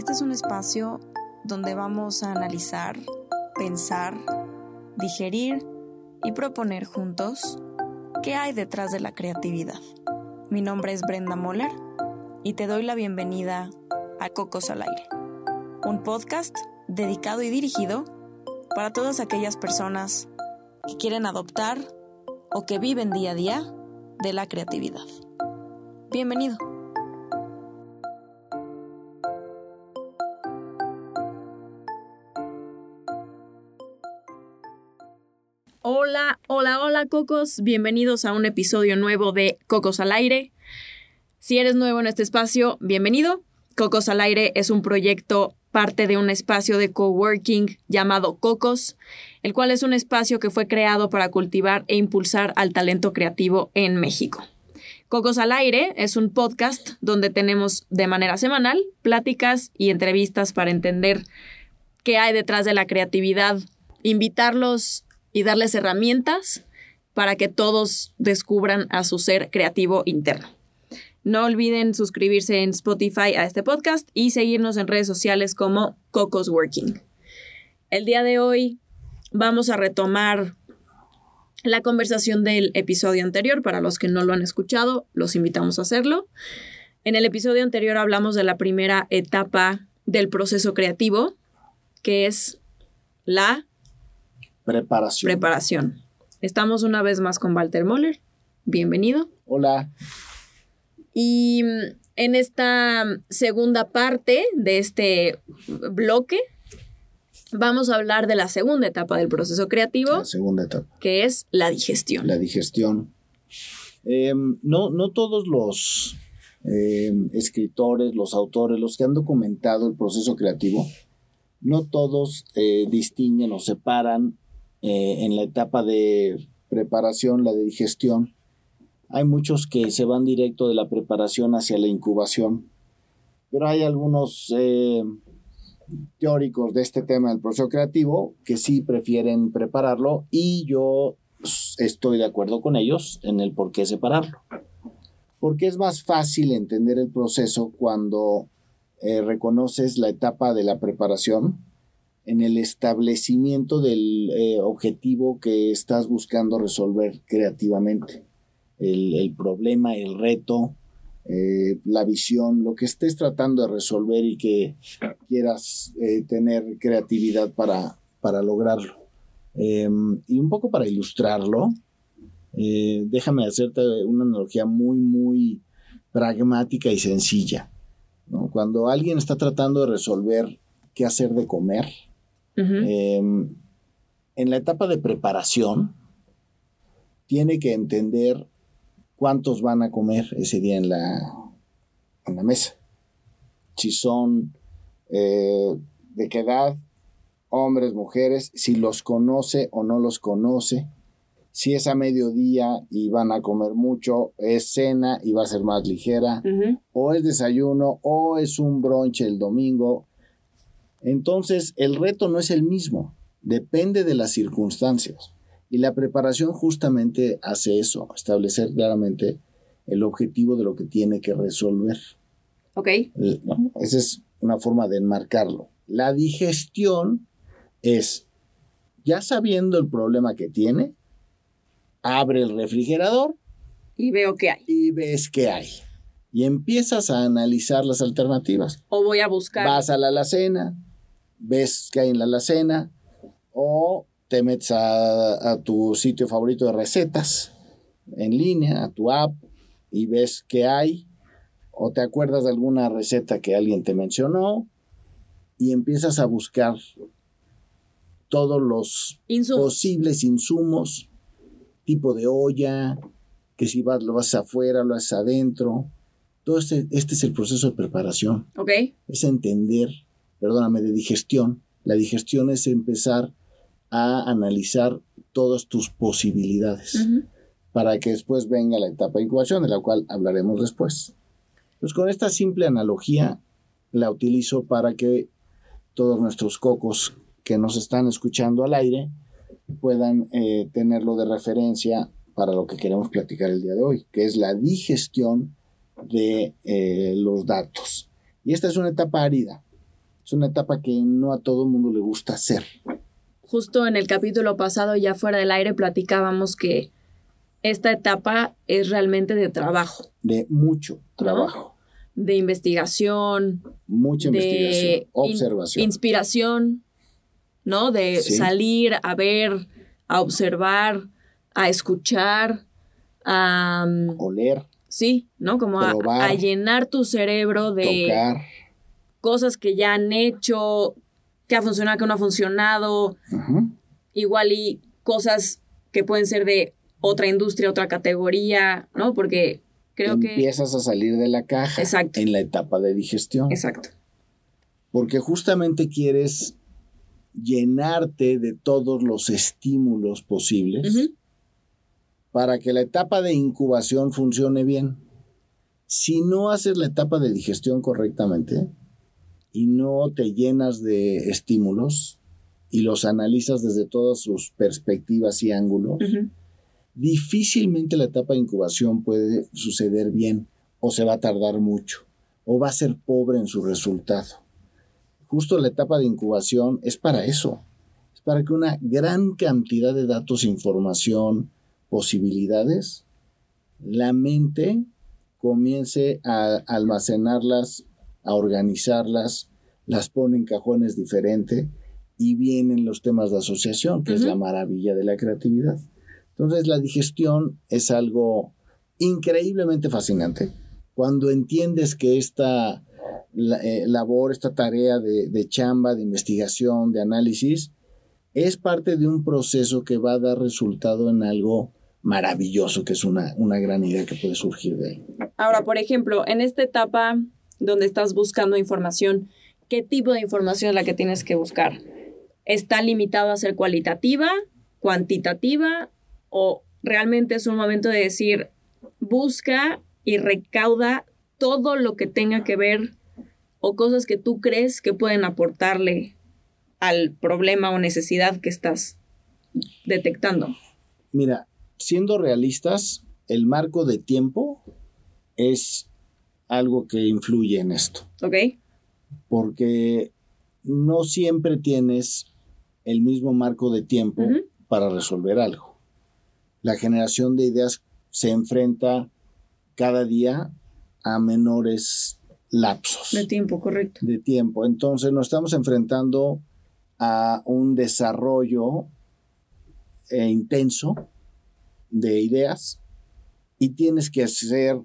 Este es un espacio donde vamos a analizar, pensar, digerir y proponer juntos qué hay detrás de la creatividad. Mi nombre es Brenda Moller y te doy la bienvenida a Cocos al Aire, un podcast dedicado y dirigido para todas aquellas personas que quieren adoptar o que viven día a día de la creatividad. Bienvenido. Hola, hola, hola Cocos, bienvenidos a un episodio nuevo de Cocos al Aire. Si eres nuevo en este espacio, bienvenido. Cocos al Aire es un proyecto parte de un espacio de coworking llamado Cocos, el cual es un espacio que fue creado para cultivar e impulsar al talento creativo en México. Cocos al Aire es un podcast donde tenemos de manera semanal pláticas y entrevistas para entender qué hay detrás de la creatividad, invitarlos y darles herramientas para que todos descubran a su ser creativo interno. No olviden suscribirse en Spotify a este podcast y seguirnos en redes sociales como Cocos Working. El día de hoy vamos a retomar la conversación del episodio anterior. Para los que no lo han escuchado, los invitamos a hacerlo. En el episodio anterior hablamos de la primera etapa del proceso creativo, que es la Preparación. preparación. Estamos una vez más con Walter Moller. Bienvenido. Hola. Y mm, en esta segunda parte de este bloque, vamos a hablar de la segunda etapa del proceso creativo, La segunda etapa. que es la digestión. La digestión. Eh, no, no todos los eh, escritores, los autores, los que han documentado el proceso creativo, no todos eh, distinguen o separan eh, en la etapa de preparación, la de digestión. Hay muchos que se van directo de la preparación hacia la incubación, pero hay algunos eh, teóricos de este tema del proceso creativo que sí prefieren prepararlo y yo estoy de acuerdo con ellos en el por qué separarlo. Porque es más fácil entender el proceso cuando eh, reconoces la etapa de la preparación en el establecimiento del eh, objetivo que estás buscando resolver creativamente. El, problema, el reto, eh, la visión, lo que estés tratando de resolver y que quieras eh, tener creatividad para, para lograrlo. Eh, y un poco para ilustrarlo, déjame hacerte una analogía muy, muy pragmática y sencilla. ¿no? Cuando alguien está tratando de resolver qué hacer de comer, Eh, en la etapa de preparación, tiene que entender cuántos van a comer ese día en la, en la mesa. Si son eh, de qué edad, hombres, mujeres, si los conoce o no los conoce, si es a mediodía y van a comer mucho, es cena y va a ser más ligera, o es desayuno, o es un brunch el domingo. Entonces, el reto no es el mismo, depende de las circunstancias. Y la preparación justamente hace eso, establecer claramente el objetivo de lo que tiene que resolver. Ok. Esa es una forma de enmarcarlo. La digestión es, ya sabiendo el problema que tiene, abre el refrigerador Y veo qué hay. y ves qué hay. Y empiezas a analizar las alternativas. O voy a buscar. Vas a la alacena, ves qué hay en la alacena, o te metes a, a tu sitio favorito de recetas en línea, a tu app, y ves qué hay, o te acuerdas de alguna receta que alguien te mencionó, y empiezas a buscar todos los Insumos. posibles insumos, tipo de olla, que si vas, lo vas afuera, lo haces adentro. Todo este, este es el proceso de preparación Ok. es entender, perdóname, de digestión. La digestión es empezar a analizar todas tus posibilidades para que después venga la etapa de incubación, de la cual hablaremos después. Pues con esta simple analogía la utilizo para que todos nuestros cocos que nos están escuchando al aire puedan eh, tenerlo de referencia para lo que queremos platicar el día de hoy, que es la digestión de eh, los datos. Y esta es una etapa árida. Es una etapa que no a todo el mundo le gusta hacer. Justo en el capítulo pasado, ya fuera del aire, platicábamos que esta etapa es realmente de trabajo. De mucho trabajo. De investigación. Mucha investigación, observación. inspiración, ¿no? De salir a ver, a observar, a escuchar, a... Mm, Oler. Sí, ¿no? Como a, llenar tu cerebro de cosas que ya han hecho, que ha funcionado, que no ha funcionado. Igual y cosas que pueden ser de otra industria, otra categoría, ¿no? Porque creo que... Empiezas a salir de la caja Exacto. en la etapa de digestión. Exacto. Porque justamente quieres llenarte de todos los estímulos posibles para que la etapa de incubación funcione bien. Si no haces la etapa de digestión correctamente y no te llenas de estímulos y los analizas desde todas sus perspectivas y ángulos, difícilmente la etapa de incubación puede suceder bien o se va a tardar mucho o va a ser pobre en su resultado. Justo la etapa de incubación es para eso, es para que una gran cantidad de datos, información, posibilidades, la mente comience a almacenarlas, a organizarlas, las pone en cajones diferentes y vienen los temas de asociación, que es la maravilla de la creatividad. Entonces la digestión es algo increíblemente fascinante. Cuando entiendes que esta eh, labor, esta tarea de, chamba, de investigación, de análisis, es parte de un proceso que va a dar resultado en algo maravilloso, que es una, una gran idea que puede surgir de ahí. Ahora, por ejemplo, en esta etapa donde estás buscando información, ¿qué tipo de información es la que tienes que buscar? ¿Está limitado a ser cualitativa, cuantitativa o realmente es un momento de decir, busca y recauda todo lo que tenga que ver o cosas que tú crees que pueden aportarle al problema o necesidad que estás detectando? Mira, siendo realistas, el marco de tiempo es algo que influye en esto. Ok. Porque no siempre tienes el mismo marco de tiempo para resolver algo la generación de ideas se enfrenta cada día a menores lapsos. De tiempo, correcto. De tiempo. Entonces nos estamos enfrentando a un desarrollo eh, intenso de ideas y tienes que hacer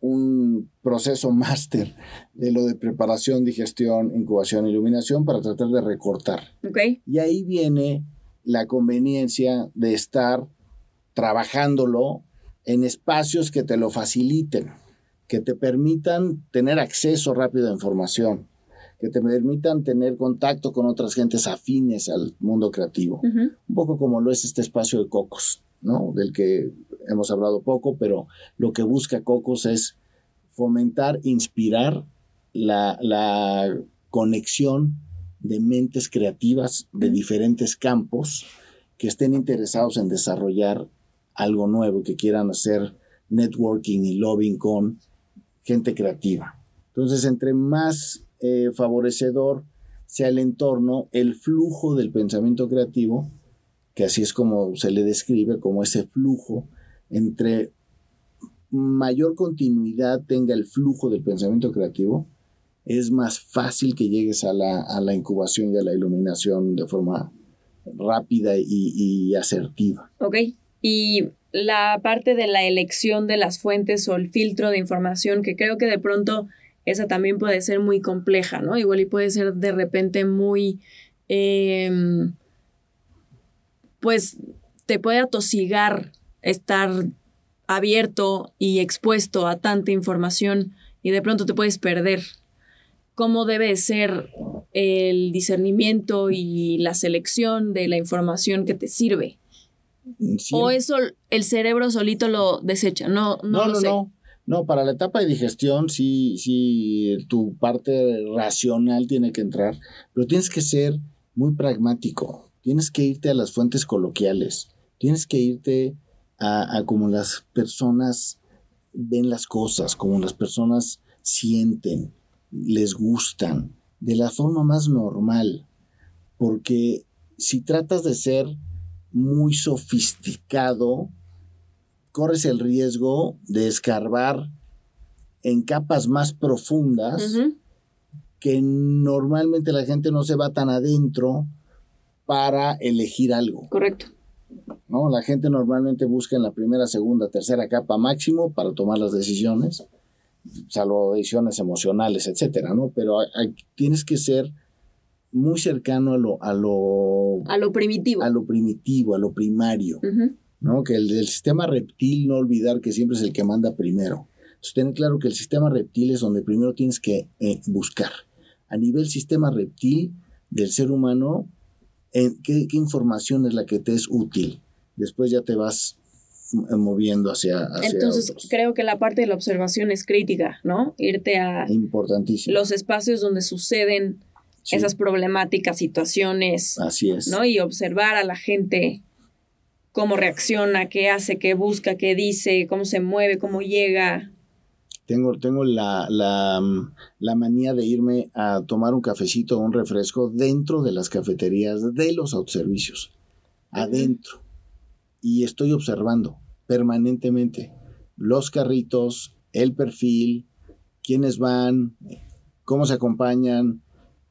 un proceso máster de lo de preparación, digestión, incubación, iluminación para tratar de recortar. Okay. Y ahí viene la conveniencia de estar trabajándolo en espacios que te lo faciliten, que te permitan tener acceso rápido a información, que te permitan tener contacto con otras gentes afines al mundo creativo. Un poco como lo es este espacio de Cocos, ¿no? Del que hemos hablado poco, pero lo que busca Cocos es fomentar, inspirar la, la conexión de mentes creativas de diferentes campos que estén interesados en desarrollar algo nuevo, que quieran hacer networking y lobbying con gente creativa. Entonces, entre más eh, favorecedor sea el entorno, el flujo del pensamiento creativo, que así es como se le describe, como ese flujo, entre mayor continuidad tenga el flujo del pensamiento creativo, es más fácil que llegues a la, incubación y a la iluminación de forma rápida y, y asertiva. Ok, y la parte de la elección de las fuentes o el filtro de información, que creo que de pronto esa también puede ser muy compleja, ¿no? Igual y puede ser de repente muy, em, pues te puede atosigar estar abierto y expuesto a tanta información y de pronto te puedes perder. ¿Cómo debe ser el discernimiento y la selección de la información que te sirve? O eso el cerebro solito lo desecha, no, no, no, no, no. para la etapa de digestión sí, sí, tu parte racional tiene que entrar, pero tienes que ser muy pragmático, tienes que irte a las fuentes coloquiales, tienes que irte a, a como las personas ven las cosas, como las personas sienten, les gustan, de la forma más normal, porque si tratas de ser muy sofisticado, corres el riesgo de escarbar en capas más profundas que normalmente la gente no se va tan adentro para elegir algo. Correcto. ¿No? La gente normalmente busca en la primera, segunda, tercera capa máximo para tomar las decisiones, salvo decisiones emocionales, etcétera, ¿no? Pero tienes que ser muy cercano a lo, a lo... A lo primitivo. A lo primitivo, a lo primario, ¿no? Que el, sistema reptil, no olvidar que siempre es el que manda primero. Entonces, tener claro que el sistema reptil es donde primero tienes que eh, buscar. A nivel sistema reptil del ser humano, ¿qué, información es la que te es útil. Después ya te vas moviendo hacia, Entonces creo que la parte de la observación es crítica, ¿no? Irte a los espacios donde suceden esas problemáticas, situaciones. Así es. ¿No? Y observar a la gente cómo reacciona, qué hace, qué busca, qué dice, cómo se mueve, cómo llega. Tengo, tengo la, la, manía de irme a tomar un cafecito o un refresco dentro de las cafeterías de los autoservicios, adentro. Y estoy observando permanentemente los carritos, el perfil, quiénes van, cómo se acompañan,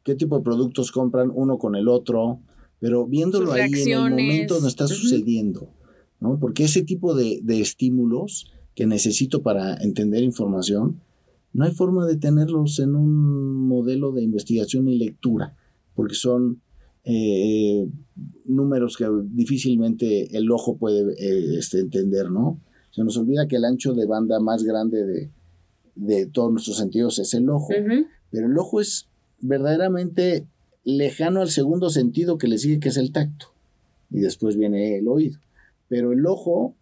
qué tipo de productos compran uno con el otro, pero viéndolo ahí en el momento donde está sucediendo, ¿no? Porque ese tipo de, de estímulos que necesito para entender información, no hay forma de tenerlos en un modelo de investigación y lectura, porque son eh, números que difícilmente el ojo puede eh, este, entender, ¿no? Se nos olvida que el ancho de banda más grande de, de todos nuestros sentidos es el ojo, pero el ojo es verdaderamente lejano al segundo sentido que le sigue, que es el tacto, y después viene el oído. Pero el ojo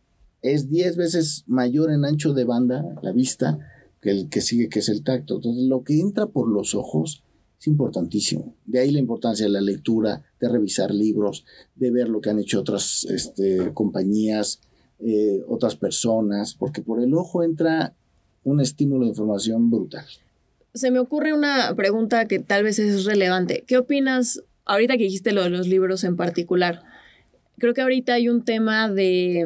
es 10 veces mayor en ancho de banda, la vista, que el que sigue, que es el tacto. Entonces, lo que entra por los ojos es importantísimo. De ahí la importancia de la lectura, de revisar libros, de ver lo que han hecho otras este, compañías, eh, otras personas, porque por el ojo entra un estímulo de información brutal. Se me ocurre una pregunta que tal vez es relevante. ¿Qué opinas, ahorita que dijiste lo de los libros en particular? Creo que ahorita hay un tema de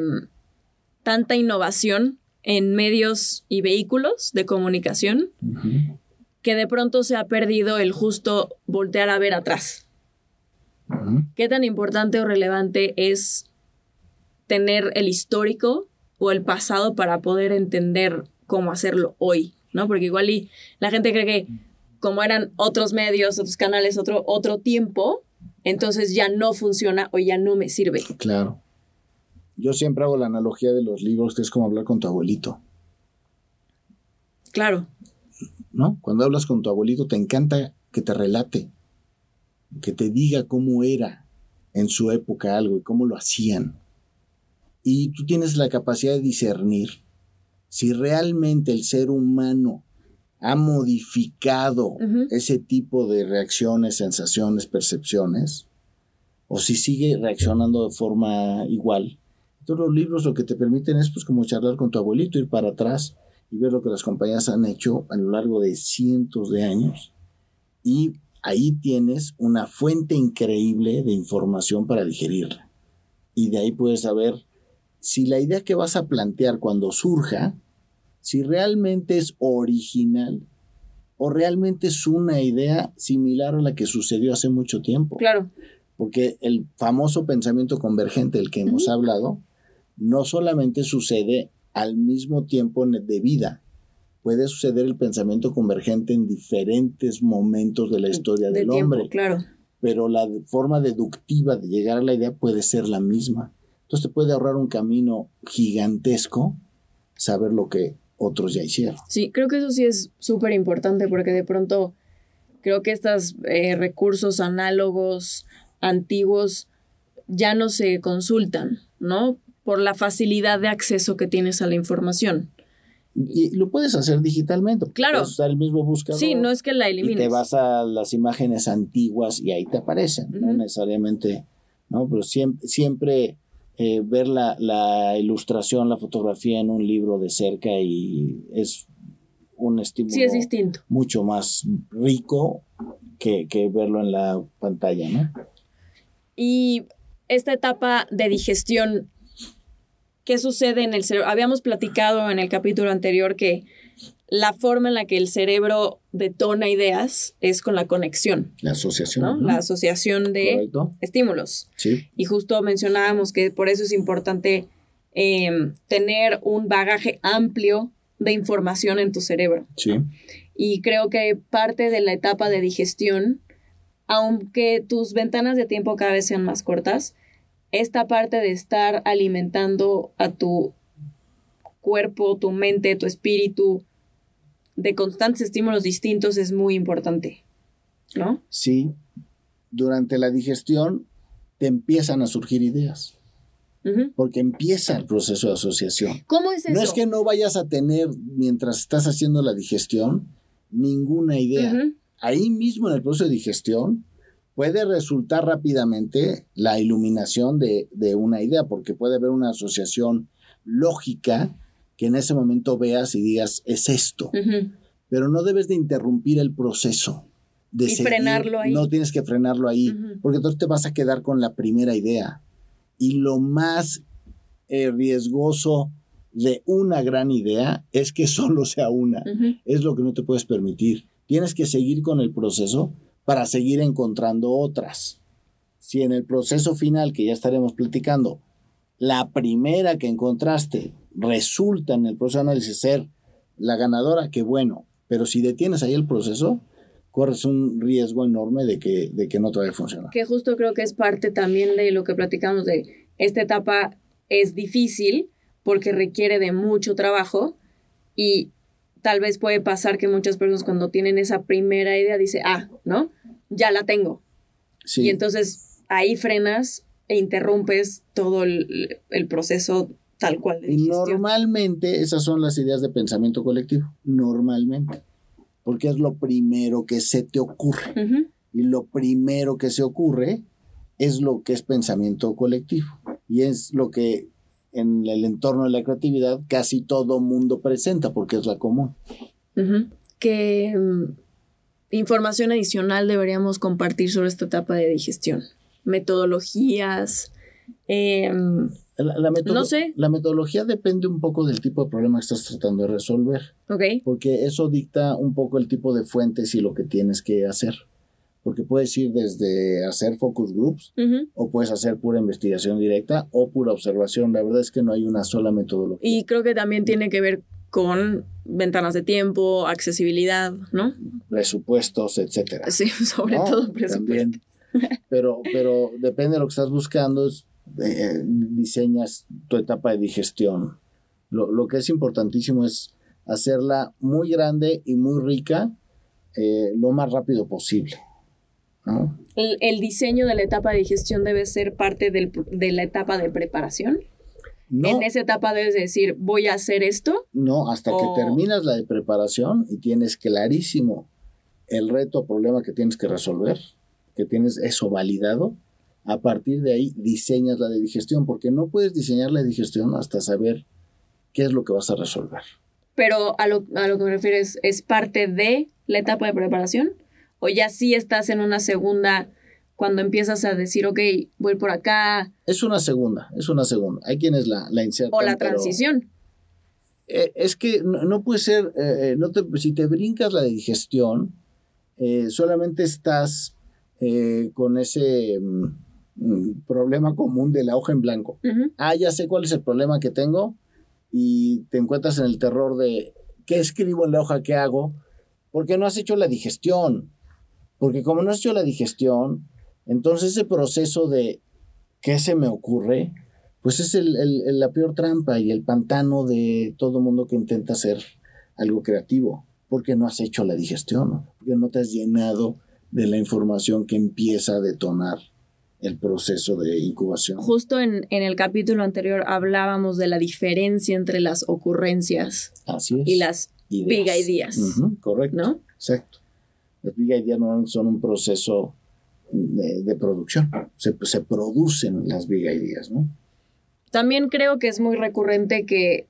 tanta innovación en medios y vehículos de comunicación que de pronto se ha perdido el justo voltear a ver atrás. ¿Qué tan importante o relevante es tener el histórico o el pasado para poder entender cómo hacerlo hoy? ¿No? Porque igual y la gente cree que como eran otros medios, otros canales, otro, otro tiempo, entonces ya no funciona o ya no me sirve. Claro. Yo siempre hago la analogía de los libros, que es como hablar con tu abuelito. Claro. ¿No? Cuando hablas con tu abuelito te encanta que te relate, que te diga cómo era en su época algo y cómo lo hacían. Y tú tienes la capacidad de discernir si realmente el ser humano ha modificado ese tipo de reacciones, sensaciones, percepciones, o si sigue reaccionando de forma igual todos los libros lo que te permiten es pues como charlar con tu abuelito, ir para atrás y ver lo que las compañías han hecho a lo largo de cientos de años. Y ahí tienes una fuente increíble de información para digerirla. Y de ahí puedes saber si la idea que vas a plantear cuando surja, si realmente es original o realmente es una idea similar a la que sucedió hace mucho tiempo. Claro. Porque el famoso pensamiento convergente del que hemos hablado no solamente sucede al mismo tiempo de vida, puede suceder el pensamiento convergente en diferentes momentos de la historia del hombre. Claro. Pero la forma deductiva de llegar a la idea puede ser la misma. Entonces te puede ahorrar un camino gigantesco saber lo que otros ya hicieron. Sí, creo que eso sí es súper importante porque de pronto creo que estos eh, recursos análogos antiguos ya no se consultan, ¿no? Por la facilidad de acceso que tienes a la información. Y lo puedes hacer digitalmente. Claro. Puedes usar el mismo buscador. Sí, no es que la elimines. Y te vas a las imágenes antiguas y ahí te aparecen. No necesariamente, ¿no? Pero siempre, siempre eh, ver la, la, ilustración, la fotografía en un libro de cerca y es un estímulo Sí, es distinto. mucho más rico que, que verlo en la pantalla, ¿no? Y esta etapa de digestión, ¿qué sucede en el cerebro? Habíamos platicado en el capítulo anterior que la forma en la que el cerebro detona ideas es con la conexión, La asociación. ¿no? ¿no? La asociación de Correcto. estímulos. Sí, Y justo mencionábamos que por eso es importante eh, tener un bagaje amplio de información en tu cerebro. sí. Y creo que parte de la etapa de digestión, aunque tus ventanas de tiempo cada vez sean más cortas, esta parte de estar alimentando a tu cuerpo, tu mente, tu espíritu, de constantes estímulos distintos es muy importante, ¿no? Sí. Durante la digestión te empiezan a surgir ideas, porque empieza el proceso de asociación. ¿Cómo es eso? No es que no vayas a tener, mientras estás haciendo la digestión, ninguna idea. Ahí mismo en el proceso de digestión puede resultar rápidamente la iluminación de, de una idea, porque puede haber una asociación lógica que en ese momento veas y digas, es esto. Pero no debes de interrumpir el proceso. De Y frenarlo ahí. No tienes que frenarlo ahí, porque entonces te vas a quedar con la primera idea. Y lo más eh, riesgoso de una gran idea es que solo sea una. Es lo que no te puedes permitir. Tienes que seguir con el proceso para seguir encontrando otras. Si en el proceso final, que ya estaremos platicando, la primera que encontraste resulta en el proceso de análisis ser la ganadora, qué bueno. Pero si detienes ahí el proceso, corres un riesgo enorme de que, de que no te vaya a funcionar. que justo creo que es parte también de lo que platicamos de esta etapa es difícil porque requiere de mucho trabajo y tal vez puede pasar que muchas personas cuando tienen esa primera idea dice, ah, ¿no? Ya la tengo. Sí. Y entonces ahí frenas e interrumpes todo el, el proceso tal cual de Y normalmente esas son las ideas de pensamiento colectivo. Normalmente. Porque es lo primero que se te ocurre. Y lo primero que se ocurre es lo que es pensamiento colectivo. Y es lo que en el entorno de la creatividad casi todo mundo presenta porque es la común. ¿Qué mm, información adicional deberíamos compartir sobre esta etapa de digestión? Metodologías. em, La, la metodo- No sé. La metodología depende un poco del tipo de problema que estás tratando de resolver. ok. porque eso dicta un poco el tipo de fuentes y lo que tienes que hacer. Porque puedes ir desde hacer focus groups o puedes hacer pura investigación directa o pura observación. La verdad es que no hay una sola metodología. Y creo que también tiene que ver con ventanas de tiempo, accesibilidad, ¿no? Presupuestos, etcétera. Sí, sobre ¿no? todo presupuesto. También. Pero, pero depende de lo que estás buscando, es, eh, diseñas tu etapa de digestión. Lo, lo que es importantísimo es hacerla muy grande y muy rica eh, lo más rápido posible. ¿no? El, el diseño de la etapa de digestión debe ser parte del- de la etapa de preparación. No, En esa etapa debes decir, voy a hacer esto. no, hasta o- que terminas la de preparación y tienes clarísimo el reto o problema que tienes que resolver, que tienes eso validado, a partir de ahí diseñas la de digestión, porque no puedes diseñar la de digestión hasta saber qué es lo que vas a resolver. Pero a lo, a lo que me refieres, ¿es parte de la etapa de preparación? ¿O ya sí estás en una segunda cuando empiezas a decir, ok, voy por acá? Es una segunda, es una segunda. Hay quienes la, la insertan. O la pero- transición. Eh, es que no, no puede ser, eh, eh, no te- si te brincas la digestión, eh, solamente estás con ese mm, mm, problema común de la hoja en blanco. Ah, ya sé cuál es el problema que tengo y te encuentras en el terror de qué escribo en la hoja, qué hago, porque no has hecho la digestión. Porque como no has hecho la digestión, entonces ese proceso de qué se me ocurre, pues es el- la peor trampa y el pantano de todo mundo que intenta hacer algo creativo, porque no has hecho la digestión, porque no te has llenado de la información que empieza a detonar el proceso de incubación. Justo en, en el capítulo anterior hablábamos de la diferencia entre las ocurrencias Así es. y las big ideas, correcto. ¿no? Exacto. Las big ideas normalmente son un proceso de, de producción. Se, se producen las big ideas, ¿no? También creo que es muy recurrente que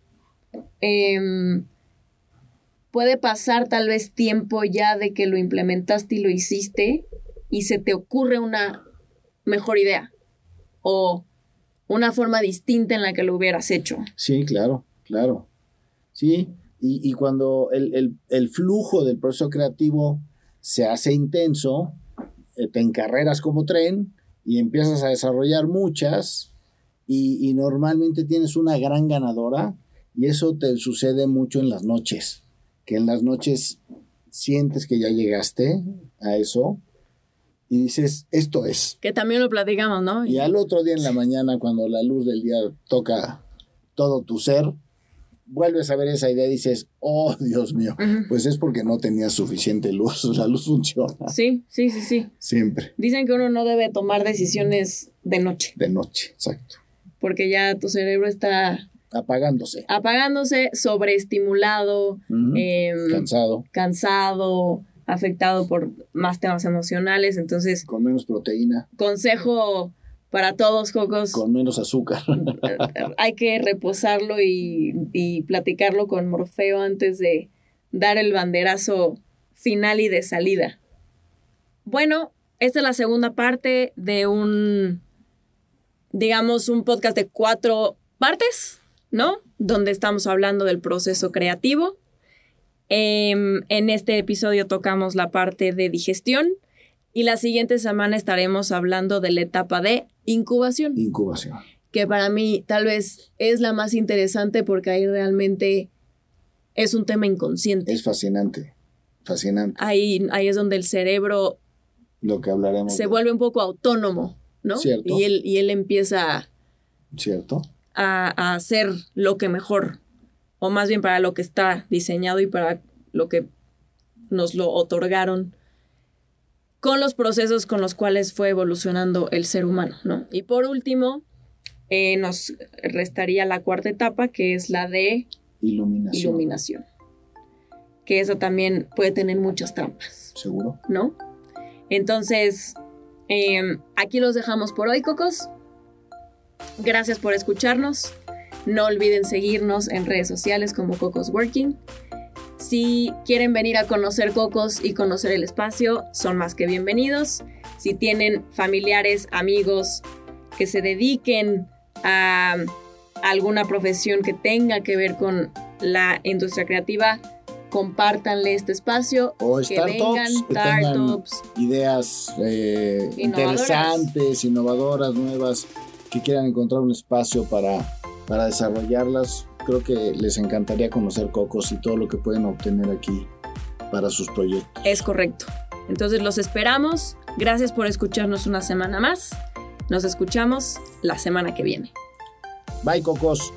em, puede pasar tal vez tiempo ya de que lo implementaste y lo hiciste y se te ocurre una mejor idea o una forma distinta en la que lo hubieras hecho. Sí, claro, claro. Sí, y, cuando el, flujo del proceso creativo se hace intenso, eh, te encarreras como tren y empiezas a desarrollar muchas y, y normalmente tienes una gran ganadora y eso te sucede mucho en las noches, que en las noches sientes que ya llegaste a eso y dices, esto es. Que también lo platicamos, ¿no? Y al otro día en la mañana, cuando la luz del día toca todo tu ser, vuelves a ver esa idea y dices, oh Dios mío, pues es porque no tenías suficiente luz, la luz funciona. Sí, sí, sí, sí. Siempre. Dicen que uno no debe tomar decisiones de noche. De noche, exacto. Porque ya tu cerebro está... Apagándose. Apagándose, sobreestimulado, em, cansado. Cansado, afectado por más temas emocionales, entonces... Con menos proteína. Consejo para todos, Cocos. Con menos azúcar. hay que reposarlo y, platicarlo con Morfeo antes de dar el banderazo final y de salida. Bueno, esta es la segunda parte de un, digamos, un podcast de cuatro partes, ¿no? Donde estamos hablando del proceso creativo. Em, en este episodio tocamos la parte de digestión y la siguiente semana estaremos hablando de la etapa de incubación. Incubación. Que para mí tal vez es la más interesante porque ahí realmente es un tema inconsciente. Es fascinante, fascinante. Ahí, ahí es donde el cerebro... Lo que hablaremos. Se vuelve un poco autónomo, ¿no? Cierto. Y él, y él empieza... Cierto. A, a hacer lo que mejor, o más bien para lo que está diseñado y para lo que nos lo otorgaron con los procesos con los cuales fue evolucionando el ser humano, ¿no? Y por último, eh, nos restaría la cuarta etapa, que es la de iluminación. iluminación. Que eso también puede tener muchas trampas. Seguro. ¿No? Entonces, em, aquí los dejamos por hoy, Cocos. Gracias por escucharnos. No olviden seguirnos en redes sociales como Cocos Working. Si quieren venir a conocer Cocos y conocer el espacio, son más que bienvenidos. Si tienen familiares, amigos que se dediquen a alguna profesión que tenga que ver con la industria creativa, compártanle este espacio. O que vengan startups. ideas eh, interesantes, innovadoras, nuevas, que quieran encontrar un espacio para, para desarrollarlas creo que les encantaría conocer Cocos y todo lo que pueden obtener aquí para sus proyectos. Es correcto. Entonces los esperamos. Gracias por escucharnos una semana más. Nos escuchamos la semana que viene. Bye, Cocos.